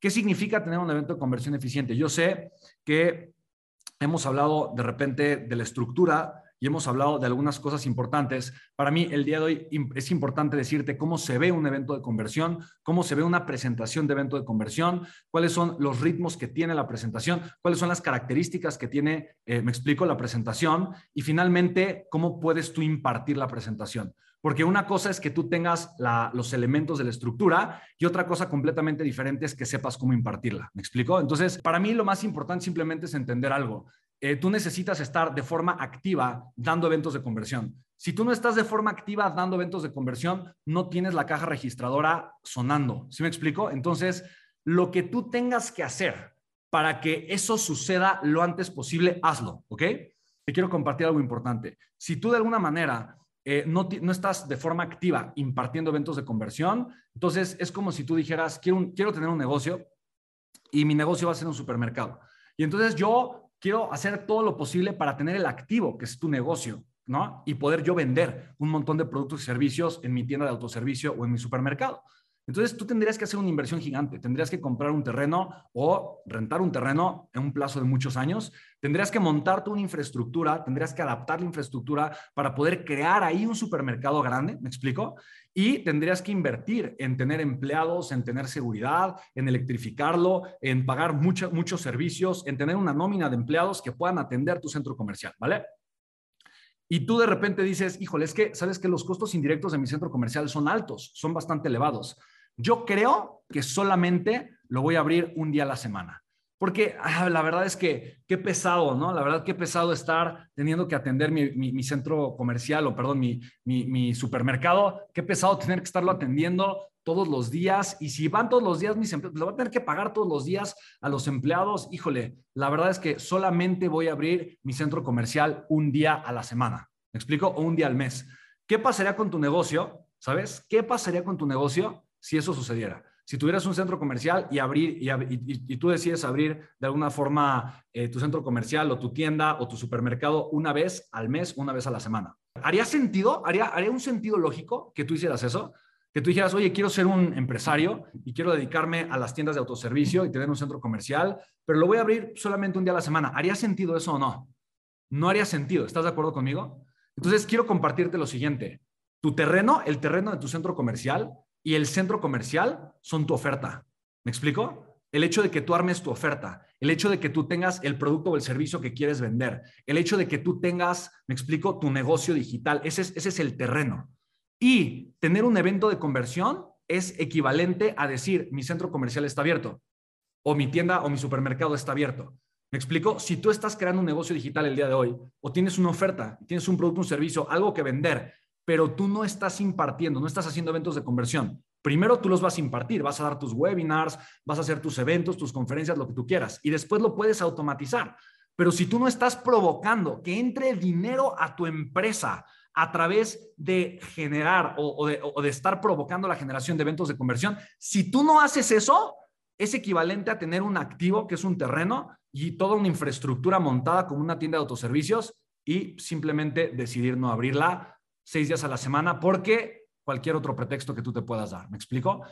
¿Qué significa tener un evento de conversión eficiente? Yo sé que hemos hablado de repente de la estructura y hemos hablado de algunas cosas importantes. Para mí, el día de hoy es importante decirte cómo se ve un evento de conversión, cómo se ve una presentación de evento de conversión, cuáles son los ritmos que tiene la presentación, cuáles son las características que tiene, eh, me explico, la presentación y finalmente, cómo puedes tú impartir la presentación. Porque una cosa es que tú tengas los elementos de la estructura y otra cosa completamente diferente es que sepas cómo impartirla. ¿Me explico? Entonces, para mí lo más importante simplemente es entender algo. Eh, tú necesitas estar de forma activa dando eventos de conversión. Si tú no estás de forma activa dando eventos de conversión, no tienes la caja registradora sonando. ¿Sí me explico? Entonces, lo que tú tengas que hacer para que eso suceda lo antes posible, hazlo, ¿ok? Te quiero compartir algo importante. Si tú de alguna manera eh, no, estás de forma activa impartiendo eventos de conversión, entonces es como si tú dijeras, quiero, quiero tener un negocio y mi negocio va a ser un supermercado. Y entonces yo quiero hacer todo lo posible para tener el activo, que es tu negocio, ¿no? Y poder yo vender un montón de productos y servicios en mi tienda de autoservicio o en mi supermercado. Entonces tú tendrías que hacer una inversión gigante, tendrías que comprar un terreno o rentar un terreno en un plazo de muchos años, tendrías que montarte una infraestructura, tendrías que adaptar la infraestructura para poder crear ahí un supermercado grande, ¿me explico? Y tendrías que invertir en tener empleados, en tener seguridad, en electrificarlo, en pagar muchos servicios, en tener una nómina de empleados que puedan atender tu centro comercial, ¿vale? Y tú de repente dices, híjole, es que, ¿sabes que los costos indirectos de mi centro comercial son altos, son bastante elevados? Yo creo que solamente lo voy a abrir un día a la semana. Porque ah, la verdad es que qué pesado, ¿no? La verdad qué pesado estar teniendo que atender mi, centro comercial o, perdón, mi, mi, supermercado. Qué pesado tener que estarlo atendiendo todos los días. Y si van todos los días mis empleados, lo voy a tener que pagar todos los días a los empleados. Híjole, la verdad es que solamente voy a abrir mi centro comercial un día a la semana. ¿Me explico? O un día al mes. ¿Qué pasaría con tu negocio? ¿Sabes? ¿Qué pasaría con tu negocio si eso sucediera. Si tuvieras un centro comercial y abrir y, tú decides abrir de alguna forma eh, tu centro comercial o tu tienda o tu supermercado una vez al mes, una vez a la semana, ¿haría sentido? ¿Haría, haría un sentido lógico que tú hicieras eso? Que tú dijeras, oye, quiero ser un empresario y quiero dedicarme a las tiendas de autoservicio y tener un centro comercial, pero lo voy a abrir solamente un día a la semana. ¿Haría sentido eso o no? No haría sentido. ¿Estás de acuerdo conmigo? Entonces, quiero compartirte lo siguiente. Tu terreno, el terreno de tu centro comercial, y el centro comercial son tu oferta. ¿Me explico? El hecho de que tú armes tu oferta, el hecho de que tú tengas el producto o el servicio que quieres vender, el hecho de que tú tengas, me explico, tu negocio digital, ese es, ese es el terreno. Y tener un evento de conversión es equivalente a decir, mi centro comercial está abierto, o mi tienda o mi supermercado está abierto. ¿Me explico? Si tú estás creando un negocio digital el día de hoy, o tienes una oferta, tienes un producto, un servicio, algo que vender, pero tú no estás impartiendo, no estás haciendo eventos de conversión. Primero tú los vas a impartir, vas a dar tus webinars, vas a hacer tus eventos, tus conferencias, lo que tú quieras, y después lo puedes automatizar. Pero si tú no estás provocando que entre dinero a tu empresa a través de generar o, de, de estar provocando la generación de eventos de conversión, si tú no haces eso, es equivalente a tener un activo que es un terreno y toda una infraestructura montada como una tienda de autoservicios y simplemente decidir no abrirla seis días a la semana porque cualquier otro pretexto que tú te puedas dar. ¿Me explico?